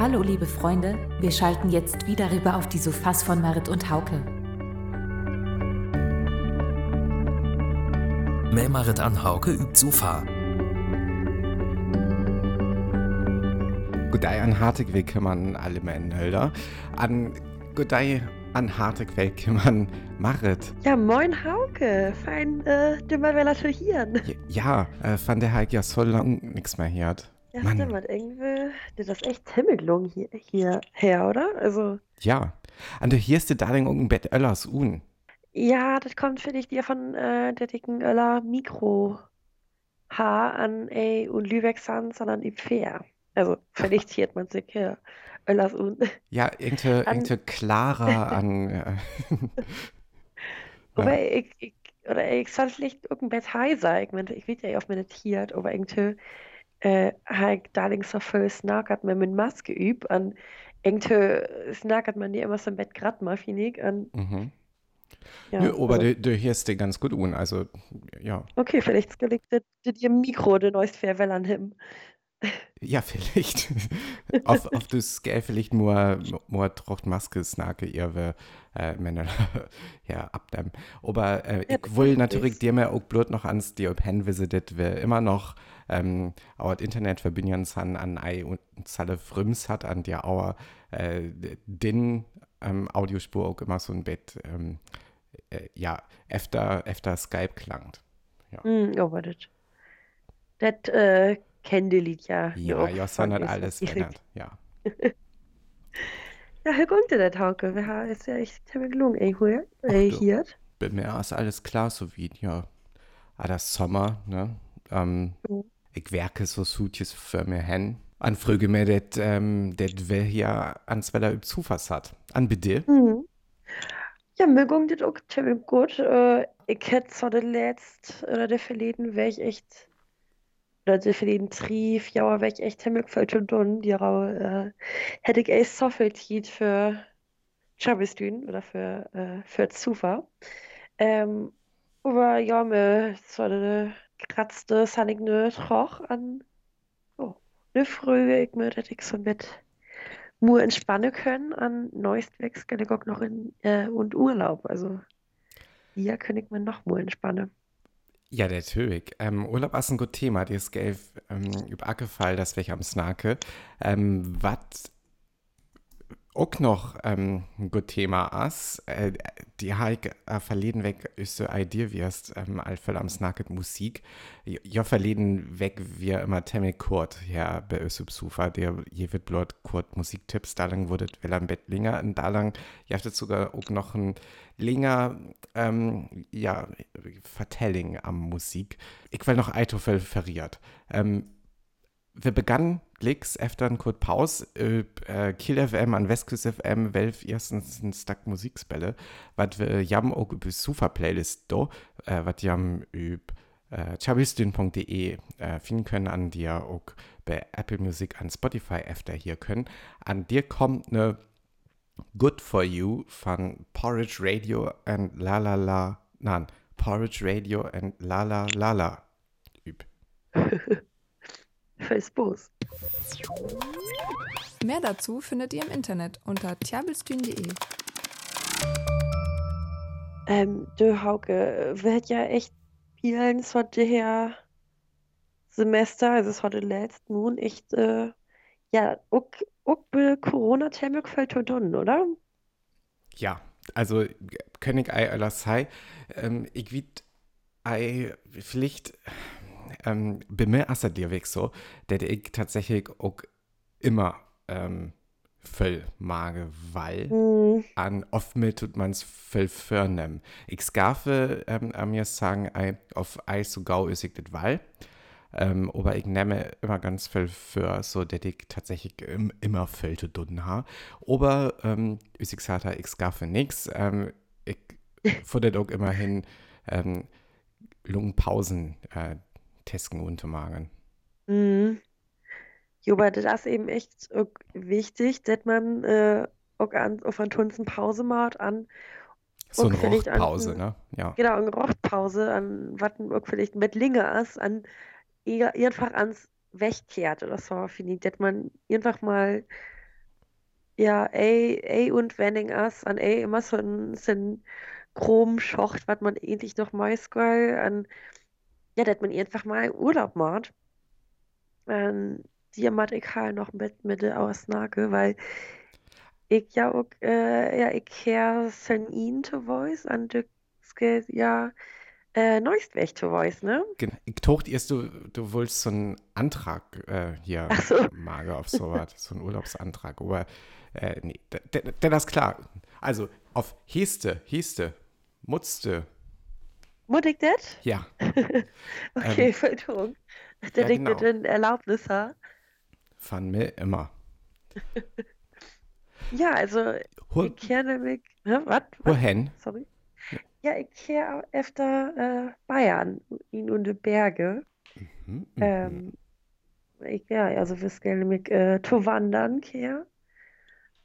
Hallo liebe Freunde, wir schalten jetzt wieder rüber auf die Sofas von Marit und Hauke. Mehr Marit an Hauke übt Sofa. Godei an Hartegweg kann man alle Männer. An Godei an Hartegweg kann man Marit. Ja, moin Hauke. Fein, äh, du mal wieder zu hier. Ja, äh, von der Heike ja so lang nichts mehr hört. Ja, Mann. stimmt, irgendwie, das ist echt himmelgelungen hier, hierher, oder? Also, Ja. Und du hierst dir da irgendein Bett Öllers un. ja, das kommt vielleicht dir von äh, der dicken Öller Mikro H an A und Lübeck Sans, sondern die Fair. Also, vielleicht hiert man sich hier Öllers un. Ja, irgende, An- irgende Clara an. Äh, Aber ich, ich, oder ich soll vielleicht irgendein Bett heiser. Ich meine, ich weiß ja, auf meine Tiert, aber irgendwie, äh, habe ich darling so viel snackert man mit Maske übt. Und irgendwie snackert man die immer so im Bett grad mal, finde ich. Und, mhm. ja, Nö, aber also, du, du hörst dir ganz gut un. Also, ja. okay, vielleicht gelingt dir Mikro, der neueste Fairwell an ihm. Ja, vielleicht. auf, auf das Geld vielleicht nur, nur trocht Maske snake ihre äh, Männer ja, abdämmen. Aber äh, Ja, ich will natürlich dir mir auch bloß noch ans die ob hen visitet, wir immer noch ähm, auch das Internet verbinden san an ei und zalle Frims hat an der Auer äh, den ähm, Audiospur auch immer so ein Bett ähm, äh, ja, efter, efter Skype klangt. Hm, oh, aber das, das, äh, kennt die Lied ja. Ja, auch ja, hat alles verändert. Ja. Ja, kommt dir das, Hauke? Wir haben es ja echt ziemlich gelungen, ey, hier. Du. hier. bei mir ist alles klar, so wie, ja, ah, das Sommer, ne? Ähm, Mhm. Ich werke so Sutjes für mir hin. An früge mir, das, ähm, das wer hier ans Wetter üb Zufall hat. An bitte? Mhm. Ja, mir ging das auch ziemlich gut. Äh, ich hätte so den letzten oder der verleden wäre ich echt, oder der verleden Trief, ja, wäre ich echt ziemlich viel zu tun. Die äh, hätte ich echt so viel Zeit für Jobistün oder für, äh, für Zufall. Ähm, aber ja, mir so eine kratzte, sannig ne Troch an, oh, ne Frühe, ich mir, dass ich so mit nur entspannen können. An Neustwegs ich auch noch in äh, und Urlaub. Also hier kann ich mir noch mal entspannen. Ja, Töwig. Ähm, Urlaub ist ein gutes Thema. Dir ist ähm, über Ackefall, das welch am Snake. Ähm, was auch noch ähm, ein gutes Thema ist, äh, die Heike äh, verleden weg ist so Idee wirst, ähm, allfall am Snacket Musik. Ja, verleden weg wir immer Temmel Kurt, ja, bei Ösub Sufa, der je wird blot Kurt Musiktipps, da lang wurde will am Bett länger, und da lang, ihr hattet sogar auch noch ein länger, ähm, ja, Vertelling am Musik. Ich will noch Eitofel verriert. Ähm, wir begannen Licks efter en kort Paus üb äh, Kiel FM an Westküste FM welf erstens ein Stack Musikspelle, wat wir jam auch über Sufa Playlist do, äh, wat jam üb äh, chabistin.de äh, finden können, an dir auch bei Apple Music an Spotify efter hier können. An dir kommt ne Good for You von Porridge Radio and La La La, nein, Porridge Radio and La La La La üb. Facebook. Mehr dazu findet ihr im Internet unter tjabelstühn.de. Ähm, du Hauke, wird ja echt vielen so der Semester, also es war der letzte nun echt, äh, ja, auch, auch bei Corona zu tun, oder? Ja, also König ei aller sei, ähm, ich wied ei vielleicht ähm, bei mir ist es dir weg so, dass ich tatsächlich auch immer ähm, voll mag, weil Hm, an oft mit tut man's voll förnem. Ich skarfe ähm, mir sagen, ei, auf Eis so gau ist ich das weil. Ähm, aber ich nehme immer ganz viel für, so dass ich tatsächlich im, immer viel zu tun habe. Aber ähm, ich sage, ich skaffe nichts. Ähm, ich fordere auch immerhin ähm, Lungenpausen äh, testen untermagen. hm. Jo, aber das ist eben echt wichtig, dass man äh, auch an, auf eine Tunzen Pause macht, an, So eine Rochpause, ne? Ja. genau, eine Rauchpause, an was auch vielleicht mit Linge ist, an einfach ans Wegkehrt oder so, finde ich, dass man einfach mal Ja, ey, ey und Wenning ass an ey immer so ein, so ein groben Schocht, was man endlich noch mal an, ja, dass man einfach mal Urlaub macht. Und die macht ich halt noch mit, mit der Ausnahme, weil ich ja auch, äh, ja, ich her sen ihn zu voice, an geht ja, äh, neuest weg zu voice, ne? Gen- Ich tocht erst, du, du wolltest so einen Antrag äh, hier Ach so. Mage auf sowas, so einen Urlaubsantrag. Aber äh, nee, der das klar. Also auf Heste, Heste, Mutzte, Ich das? ja. Okay, Verfügung. Dass ja, ich genau. in Erlaubnis habe. Von mir immer. Ja, also, Hur, ich kenne mich, hä, was? Hurhen, Sorry. Ja, ich kehre öfter äh, Bayern in und die Berge. hm, hm, Ähm, ich, ja, also wir gehen mich äh, zu wandern kehr.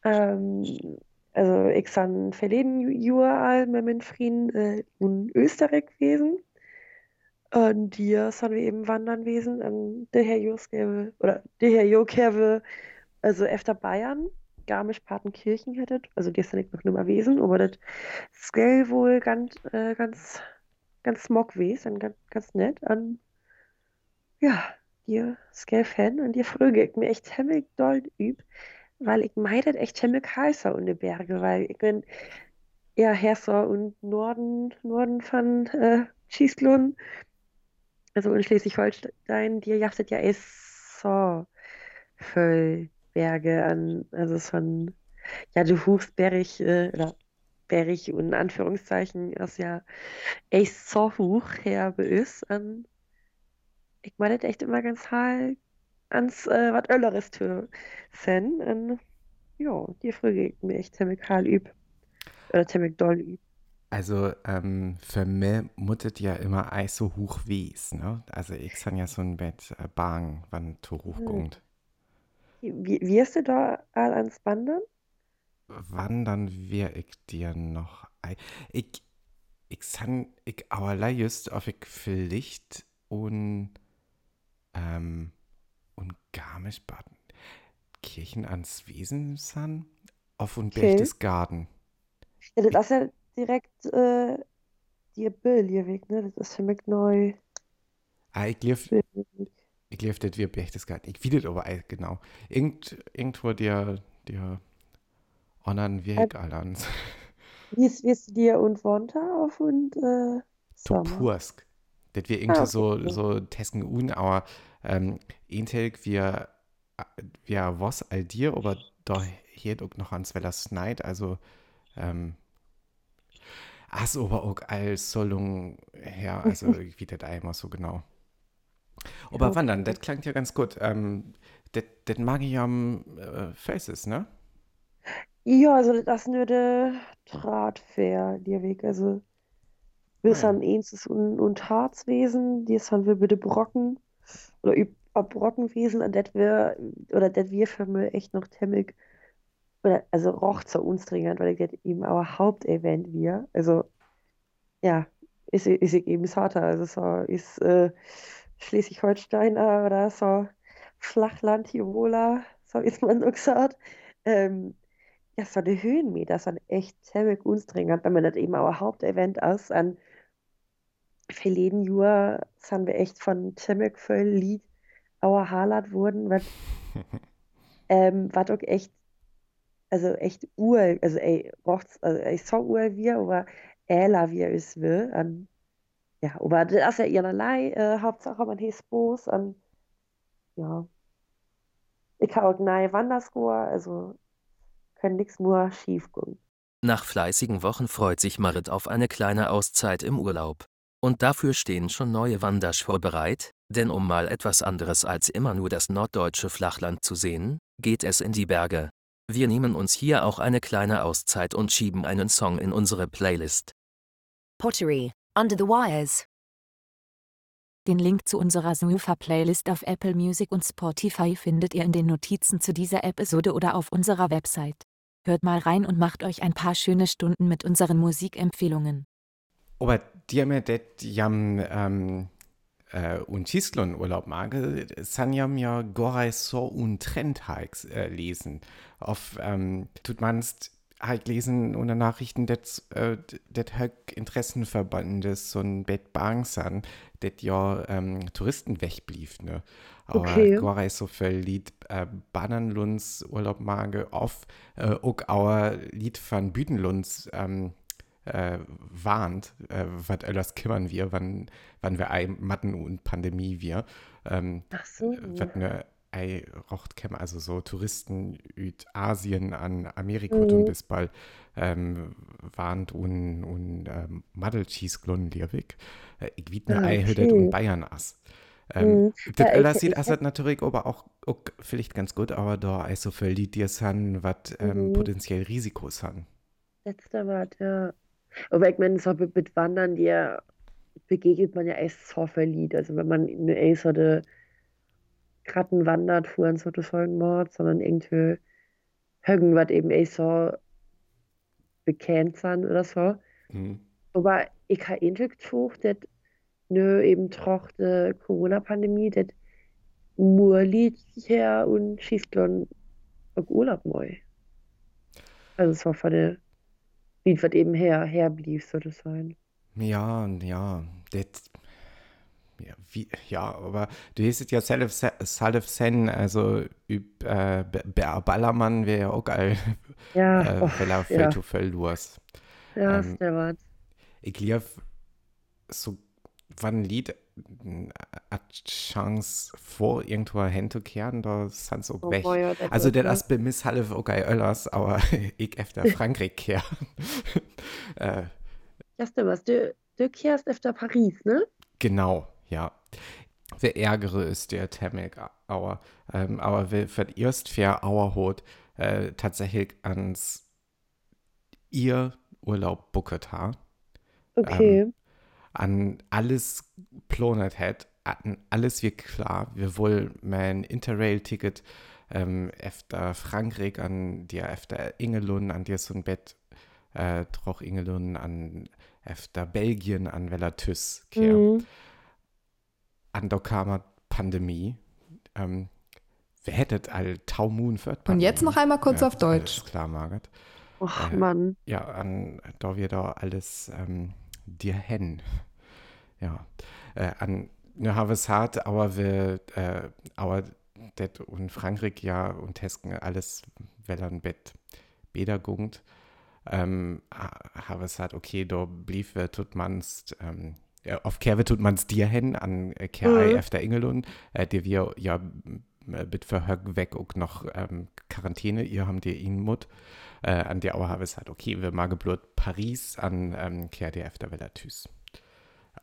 Ähm, also ich san verleden Jahr mit meinen Freunden äh, in Österreich gewesen. Und hier sind wir eben wandern gewesen. Und der Herr Joske, oder der Herr Jokerwe, also öfter Bayern, Garmisch-Partenkirchen hättet. Also die ist ja nicht noch nimmer gewesen, aber das ist wohl ganz, äh, ganz, ganz smog gewesen ganz, ganz nett. Und ja, dir ist Fan und dir frage ich mir echt hemmig doll üb, weil ich meidet echt hemmig heißer in die Berge, weil ich bin eher Herser und Norden, Norden von äh, Schießlohn, also in Schleswig-Holstein, dir jachtet ja eh so voll Berge an, also von, ja, du Hochsberg, äh, oder Berg und in Anführungszeichen, ist ja echt so hoch her bei uns, an. Ich meine das echt immer ganz halt ans äh, was Ölleres zu sein. Und ja, die frage ich mir echt ziemlich hart üb. Oder ziemlich doll üb. Also ähm, für mich muttet ja immer Eis so hoch wies, ne? Also ich san ja so ein Bett äh, Bang, wann zu hoch Hm. gongt. Wie, wirst du da all ans Wandern? Wandern wir ich dir noch ei. Ich, ich san, ich allerlei just auf ich vielleicht und ähm, und Garmisch-Baden Kirchen ans Wesen san auf und Okay. Berchtesgaden. Ja, das ist ja direkt äh, die Billierweg, ne? Das ist für mich neu. Ah, ich lief, ich lief das wie Berchtesgaden. Ich das aber genau. Irgend, irgendwo der, der anderen Weg allans. Wie ist, wie ist dir und Wonta auf und äh, Sommer? Topursk. Das wir irgendwie Ah, so, okay. so Tesken un, aber ähm, Intel wir, wir was all dir, aber da hier auch noch ans Weller Schneid, also ähm, as aber auch als Sollung her, also wie das einmal so genau. Aber Ja, wandern, das klingt ja ganz gut. Ähm, das, mag ich am äh, Faces, ne? Ja, also das nur der Drahtfähr, der Weg. Also wir Ah, ja. sind eins und, und Harzwesen, die sind wir bitte Brocken oder üb ab Brockenwesen und das wir oder das wir für mich echt noch temmig oder also roch zu uns dringend, weil das eben auch Hauptevent wir. Also ja, ist, ist eben harter. Also so ist äh, Schleswig-Holsteiner oder so Flachland Tiroler, so ist man so gesagt. Ähm, ja, so die Höhenmeter sind echt ziemlich anstrengend, wenn man das eben auch Hauptevent ist. An verleden Jahr sind wir echt von ziemlich viel Lied auch Harlat wurden, was ähm, was auch echt, also echt ur, also ey, rocht's, also ich so ur wir, aber äler wir es will. An, ja, aber das ist ja ihrerlei, äh, Hauptsache man heißt Boos an, ja. Ich habe auch neue Wanderscore, also kann nichts nur schief gehen. Nach fleißigen Wochen freut sich Marit auf eine kleine Auszeit im Urlaub. Und dafür stehen schon neue Wanderschwur bereit, denn um mal etwas anderes als immer nur das norddeutsche Flachland zu sehen, geht es in die Berge. Wir nehmen uns hier auch eine kleine Auszeit und schieben einen Song in unsere Playlist. Pottery, Under the Wires. Den Link zu unserer Snoofer-Playlist auf Apple Music und Spotify findet ihr in den Notizen zu dieser Episode oder auf unserer Website. Hört mal rein und macht euch ein paar schöne Stunden mit unseren Musikempfehlungen. Aber die haben ja das jam ähm, äh, und Chistlon Urlaub mag, sanjam ja gorai so un Trend äh, lesen. Auf ähm, tut manst halt lesen unter Nachrichten das äh, Höck Interessenverbandes so ein Bett Bangsan, das ja ähm, Touristen wegblieb, ne? Aber Okay. gorai so viel Lied äh, Bananluns Urlaub mag auf äh, auch our Lied von Büdenlunds ähm, äh, warnt, äh, was alles kümmern wir, wann, wann wir ein Matten und Pandemie wir. Ähm, Ach so. was ne ei rocht käm, also so Touristen üt Asien an Amerika Mhm. und bis bald ähm, warnt und, und ähm, Madelcheese glun liewig. Äh, ich wiet ne Ah, ei okay. und Bayern ass. Ähm, Mhm. Das Ja, alles sieht also natürlich aber auch, auch vielleicht ganz gut, aber da ist so viel Lied dir san, was ähm, Mhm. potenziell Risikos han. Letzter Wort, ja. Aber ich meine, so mit, Wandern, dir begegnet man ja echt so viel Lied. Also wenn man eh so de Kratten wandert, fuhren so das Mord, sondern irgendwie irgendwas eben eh so bekannt sind oder so. Mhm. Aber ich habe eigentlich gesucht, dass nö eben troch der Corona-Pandemie, dass Murlied her und schießt dann auf Urlaub neu. Also es war von der Lied, was eben her, herblieb, so das sein. Ja, ja, das, ja, wie, ja, aber du hast ja Salif Salif Sen, also üb, äh, Ballermann wäre ja auch geil, Ja, äh, weil er to Feld los. ja, ähm, ist der Wort. Ich glaube, so, wann ein Lied äh, hat Chance vor irgendwo hinzukehren, da sind auch Oh, weg. ja, das Also, der das bei Miss Halef auch geil Öllers, aber ich efter Frankreich kehr. äh, Ja, ist der was. Du, du kehrst öfter Paris, ne? Genau, ja. Der Ärgere ist der Temmek Auer. Ähm, aber wer für erst fair Auer hat, äh, tatsächlich ans ihr Urlaub bucket ha, Okay. An alles planet hat, an alles wie klar. Wir wollen mein Interrail-Ticket ähm, efter Frankreich an dir efter Ingelun, an dir so ein Bett, äh, troch Ingelun, an efter Belgien, an kehren. Mhm. an der kamer Pandemie. Ähm, wer hättet all Taumun für Und jetzt noch einmal kurz auf Deutsch. Alles klar, Margaret. Och, Äh, Mann. Ja, an da wir da alles ähm, dir hen. Ja. Äh, an ne habe es hart, aber wir, äh, aber det und Frankreich ja und Hesken alles wellern Bett Bedergungt. Ähm, ha- habe es hart, okay, da blieb wir tut man's, ähm, auf Kerwe tut man's dir hin, an äh, Kerei Mhm. efter Ingelun, äh, die wir ja mit Verhög weg und noch ähm, Quarantäne, ihr habt ihr ihn Mut. Äh, an der Auer habe es halt, okay, wir mag blut Paris an ähm, Kehr der efter Velatys.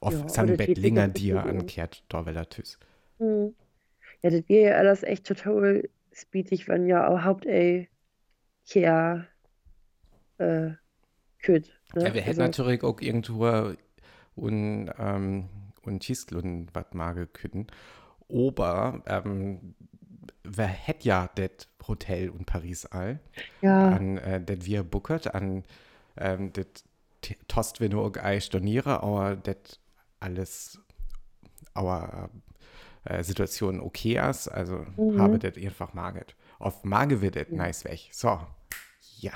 Auf Ja, San aber das Bett geht Linger wirklich dir gut, an ja. Kehrt da Velatys. Mhm. Ja, das wäre ja alles echt total speedig, wenn ja auch Haupt ey Kehr äh, kütt. Ne? Ja, wir hätten Also, natürlich auch irgendwo und, ähm, und Chistlun was mage können. Aber ähm, wer hätte ja das Hotel in Paris all, ja, an äh, das wir buckert, an ähm, das tost wir nur auch ei storniere, aber das alles our äh, Situation okay ist, also Mhm. habe das einfach maget. Auf Mage wird das nice weg. So, ja.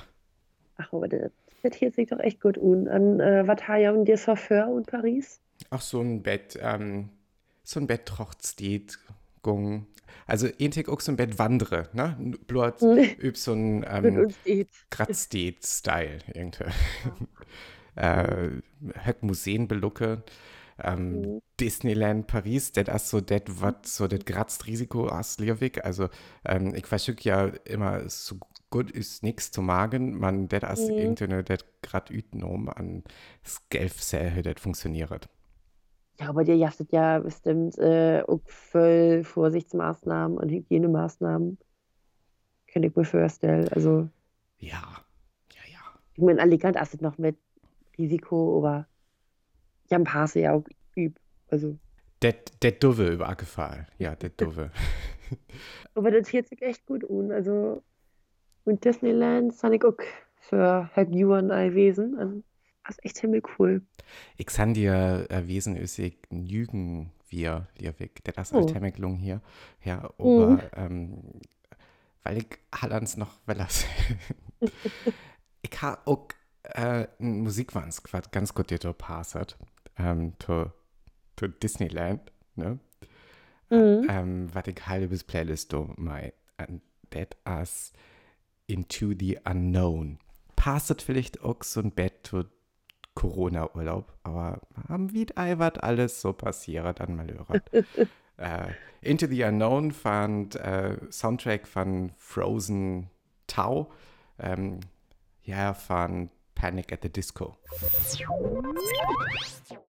ach, aber das, das hier sich doch echt gut an. An äh, was haben dir Chauffeur und Paris? Ach, so ein Bett, ähm, so ein Bett trocht steht, gung. Also, ähnlich auch so ein Bett wandere, ne? Blut, Mhm. üb so ein, ähm. Grad-Steht-Style, irgendwie. äh, Höck Museen belucke. Ähm, Mhm. Disneyland Paris, das ist so das, was so das Graz-Risiko ist, Liewig. Also, ähm, ich verschicke ja immer, so gut ist nichts zu magen, man, das ist Mhm. irgendwie das grad ütenom an das Gelfsähe, das funktioniert. Ja, aber dir jastet ja bestimmt äh, auch voll Vorsichtsmaßnahmen und Hygienemaßnahmen. Kann ich mir vorstellen. Also, Ja, ja, ja. ich meine, Alicante astet noch mit Risiko, aber ich habe ein paar ja auch üb. Also, Das das doofe über Ackerfall. Ja, das doofe. aber das hört sich echt gut an. Also, und Disneyland fand ich auch für Herr Juan Wesen. Das ist echt ziemlich cool. Ich kann dir äh, Wesen össig Nügen wir, Liewig, der das Oh. Altemeklung hier, ja, aber, ähm, weil ich Hallands noch, das, ich habe auch äh, ein Musikwans was ganz gut dir passet, ähm, to, to Disneyland, ne? Mhm. ähm, was ich halbes Playlist do my and that as into the unknown. Passet vielleicht auch so ein Bett zu Corona-Urlaub, aber haben wie was alles so passiert dann mal hören. äh, into the Unknown fand äh, Soundtrack von Frozen Tau, ähm, ja, von Panic at the Disco.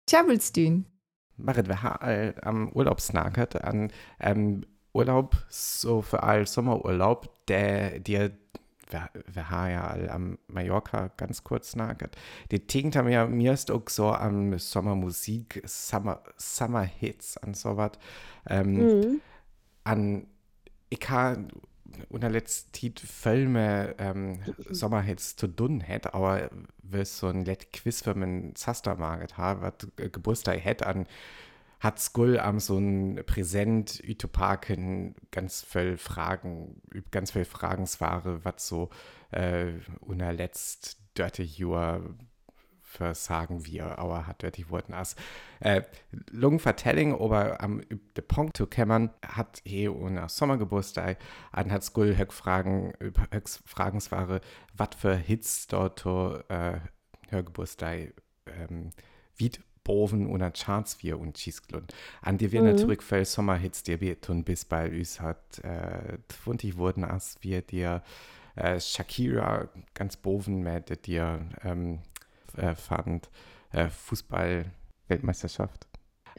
Tjabelstühn. Marit, wir haben all am Urlaub an ähm, Urlaub, so für all Sommerurlaub, der dir, wir, wir haben ja all am Mallorca ganz kurz snackert, die tinkt haben ja, mir ist auch so am Sommermusik, Summer, Summer Hits und so was, ähm, Mhm. an, ich habe unter letzter Zeit Filme ähm, Sommerhits zu tun hat, aber wir so ein let Quiz für meinen Zastermarket haben, was Geburtstag hat an hat Skull am so ein Präsent Utopaken ganz viel Fragen, ganz viel Fragensware, was so äh, unter letzt dirty Jahr für sagen wir, aber hat dirty Worten as. Äh, Lung Vertelling, aber am de Punkt zu kämmern, hat he unter Sommergeburtstag an hat Skull höck Fragen, höchst Fragensware, was für Hits dort äh, Hörgeburtstag ähm, wie Boven oder Charts wir und Schießglund. An die wir Mhm. natürlich für Sommerhits, die wir tun bis bei uns hat, äh, 20 wurden, als wir dir äh, Shakira ganz boven mit dir ähm, äh, fand, äh, Fußball-Weltmeisterschaft.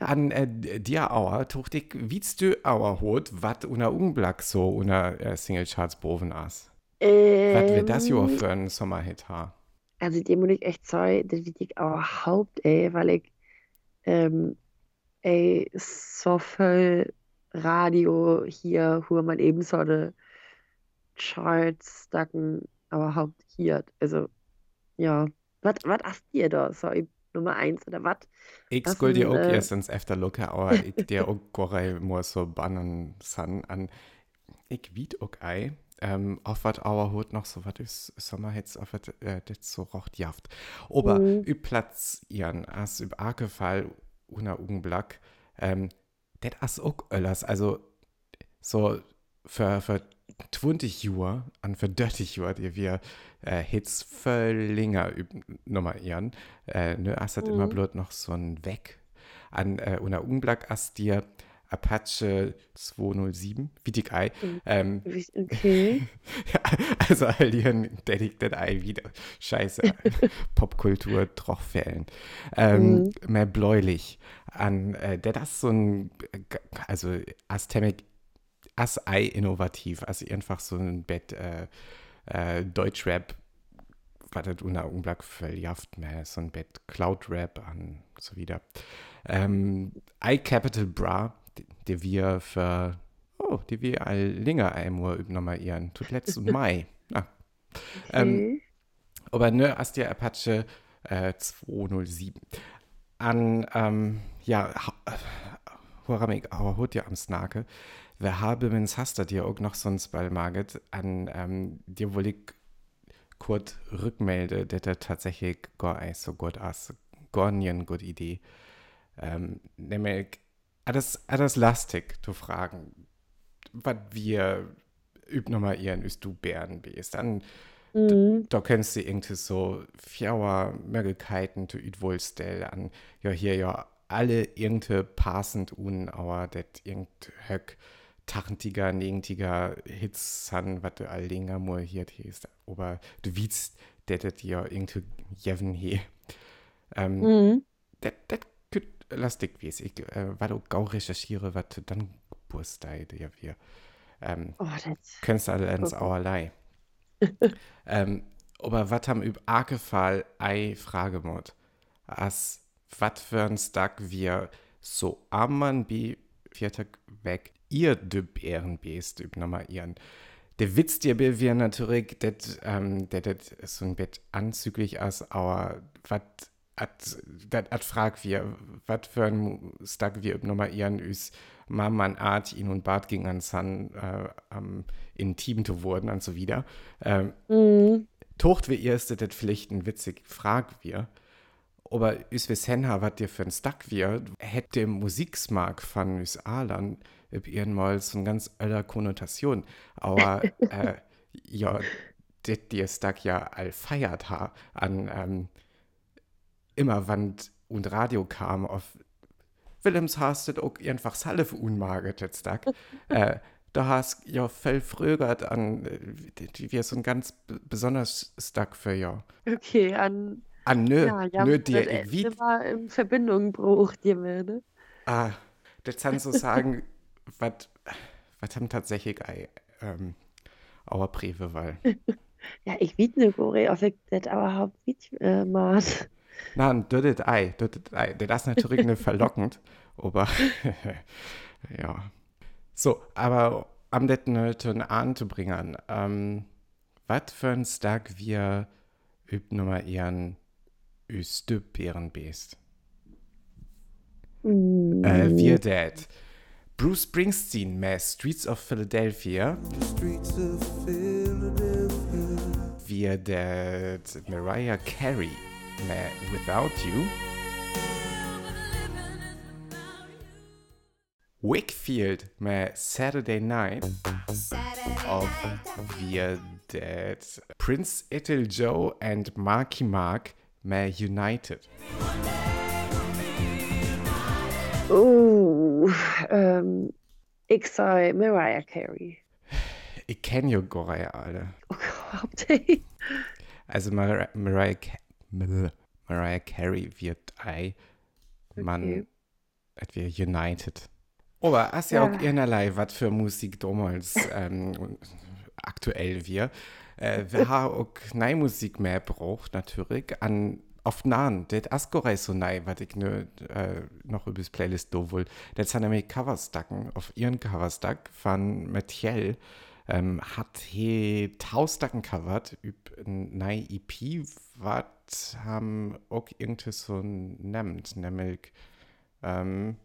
An äh, dir Auer, tucht ich, wiest du Auer hot, wat unter Unblack so unter äh, Single Charts boven as? Was wird das jo Ähm, für ein Sommerhit ha? Also dem muss ich echt sagen, das will ich auch Haupt, ey, weil ich ähm, ey, so viel Radio hier, wo man eben so eine Charts stacken, aber Haupt hier. Also, ja. Was was hast ihr da? So, ich- Nummer eins oder was? Ich Das skulle dir auch äh, erstens efter lucke, aber ich dir auch gore nur so bannen san an. Ich wied auch ei. Ähm, auf wat auer hut noch so wat ist Sommerhits auf wat äh, das so rocht jaft. Aber Mhm. üb Platz ihren as üb Arkefall una Ugenblack. Ähm, det as auch öllers. Also so für, für 20 Jahre an für 30 Jahre, die wir äh, Hits viel länger üb- nummerieren, äh, ne, halt immer Mhm. bloß noch so ein Weg. An äh, einer Unblack hast dir Apache 207, wie dick ei. Mhm. Ähm, Okay. ja, also all die dedicated ei wieder. Scheiße. Popkultur Trochfällen. Ähm, Mhm. Mehr bläulich. An, äh, der das so ein, äh, also Astemic, as ei innovativ, also einfach so ein Bett, äh, äh, Deutschrap, was das unter Unblack verjafft, mehr so ein Bett Cloud-Rap an, so wieder. Ähm, I Capital Bra, die, wir für, oh, die wir all länger einmal nochmal ihren, tut letzten Mai. Ah, Ähm, aber ne, hast dir Apache äh, 207. An, ähm, ja, Horamik, aber hut ja am Snake. Wir haben, wenn hast du dir auch noch sonst bei Marget, an ähm, dir wohl ich kurz rückmelde, dass er tatsächlich gar nicht so gut ist. Gar eine gute Idee. Ähm, nämlich, alles, alles lastig zu fragen, was wir üb nochmal ihren ist du Bären bist. Dann Mhm. da kennst du irgendwie so vier Möglichkeiten zu üdwohlstell an, ja, hier ja alle irgendwie passend un, aber das irgend höck tachentiger, negentiger Hits han, was du all länger mal hier ist, aber du wiest, das das ja irgendwie jeven he. Ähm, Mhm. das, das könnte lastig wie ich, äh, weil du gau recherchiere, was du dann Geburtstag, ja, wir, ähm, Oh, du alle ins. Auerlei. ähm, aber was haben über Arkefall ei Fragemod? As wat für ein Stag wir so amman bi viertag weg ihr de Bären best üb nochmal ihren. Der Witz dir bi wir natürlich, dat, ähm, dat, dat so ein Bett anzüglich as, aber wat at, dat, at frag wir, was für ein Stag wir nochmal ihren üs Mamman Art ihn und Bart ging an San äh, um, intim zu wurden und so wieder. Ähm, Mhm. Tocht wir erst das vielleicht ein witzig frag wir. Aber üs wir senha, was dir für ein Stag wir, hätte Musiksmark von üs Alan üb mal so eine ganz öller Konnotation. Aber äh, ja, det dir Stag ja all feiert ha an ähm, immer wann und Radio kam auf Willems hast du auch einfach Salve unmaget jetzt Tag. äh, da hast ja voll frögert an äh, die wir so ein ganz besonders Stag für ja. Okay, an An nö, ja, ja, nö dir äh, irgendwie. immer in Verbindung braucht ihr mir, ne? Ah, das kannst du sagen, was haben tatsächlich ähm, our Briefe, weil. Ja, ich weiß nicht, Gore, ob ich das überhaupt mit äh, maß. Na, ein dödet Ei, dödet Ei. Das ist natürlich nicht verlockend, aber ja. So, aber am detten heute anzubringen, ähm, was für ein Stag wir übt nummer ihren Üstübären best. Mm. Äh, wir dat. Bruce Springsteen mit Streets of Philadelphia. Wir dat Mariah Carey mit Without You. Wakefield mit Saturday Night. Of wir dat Prince Ethel Joe and Marky Mark mit United. Oh, ähm, ich sei Mariah Carey. Ich kenne ja Goreier alle. Oh Gott, ey. Also Mar Mariah, Ca Ml- Mariah Carey wird ei man Okay. wir United. Aber hast ja, Ja. auch ihrerlei, was für Musik damals ähm, aktuell wir. Äh, wir haben auch neue Musik mehr braucht natürlich an oft nahen. Das Askorei so nei, was ich nur äh, noch über das Playlist do wohl. Das sind nämlich Coverstacken auf ihren Coverstack von Mathiel ähm, hat he Taustacken covert üb nei EP, was haben auch irgendwie so nennt, nämlich ähm,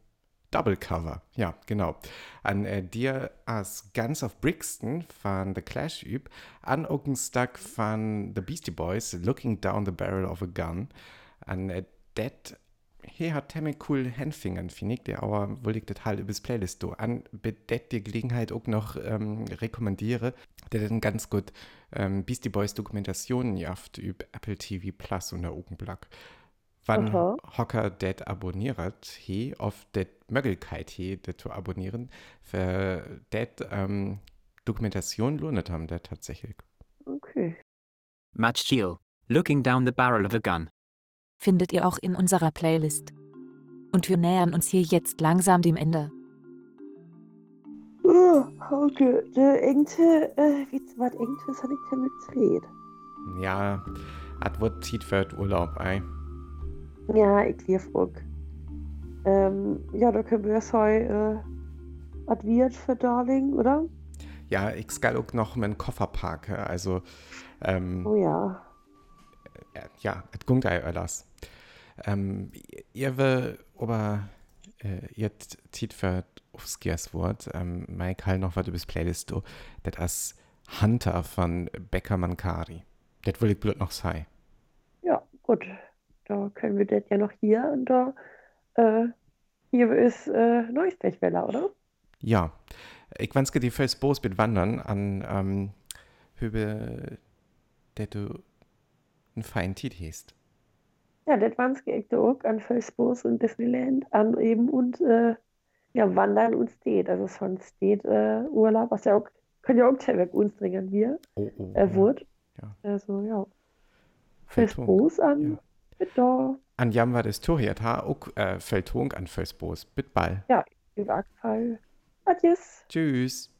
Double Cover. Ja, genau. An äh, dir als Guns of Brixton von The Clash üb, an Ogenstuck von The Beastie Boys, Looking Down the Barrel of a Gun. An äh, dat hier hat Temme cool Handfingern, finde ich, der aber wohl ich das halt übers Playlist do. An bedet die Gelegenheit auch noch ähm, rekommendiere, der dann ganz gut ähm, Beastie Boys Dokumentationen jaft über Apple TV Plus und der Ogenblack. Wann Aha. Hocker det abonniert, he auf det Möglichkeit he, det zu abonnieren, für det ähm, Dokumentation lohnt haben, der tatsächlich. Okay. Match Shield. Looking down the barrel of a gun. Findet ihr auch in unserer Playlist. Und wir nähern uns hier jetzt langsam dem Ende. Oh, okay. Der Engte, äh, wie, was Engtes hat ich damit gedreht? Ja, hat wird Tiet für Urlaub, ei. Ja, ich lief auch. Ähm, ja, da können wir es heute, äh, adviert für Darling, oder? Ja, ich skal auch noch meinen Koffer parken, also, ähm, Oh ja. äh, ja, et gungt ei öllers. Ähm, ihr will, aber, äh, ihr Tiet für aufs Wort, ähm, Mike halt noch was übers Playlist, do, das as Hunter von Becker Mankari. Das will ich bloß noch sagen. Ja, gut. Da können wir das ja noch hier und da, äh, hier ist, äh, Neustechwelle, oder? Ja, ich wünsche dir viel Spaß mit Wandern an ähm, der du einen feinen Tiet hast. Ja, das waren es auch an Facebook und Disneyland, an eben und, äh, ja, Wandern und Steht. Also von Steht, äh, Urlaub, was ja auch, können ja auch Tellberg uns dringend wir, Oh, oh, äh, ja. wird. Ja. Also, ja. Feldtung. Spaß an, Ja. Bitte. An Jam war das Tor hier, ha, auch äh, Feldtung an viel Spaß. Mit Ball. Über Fall. Adios. Tschüss.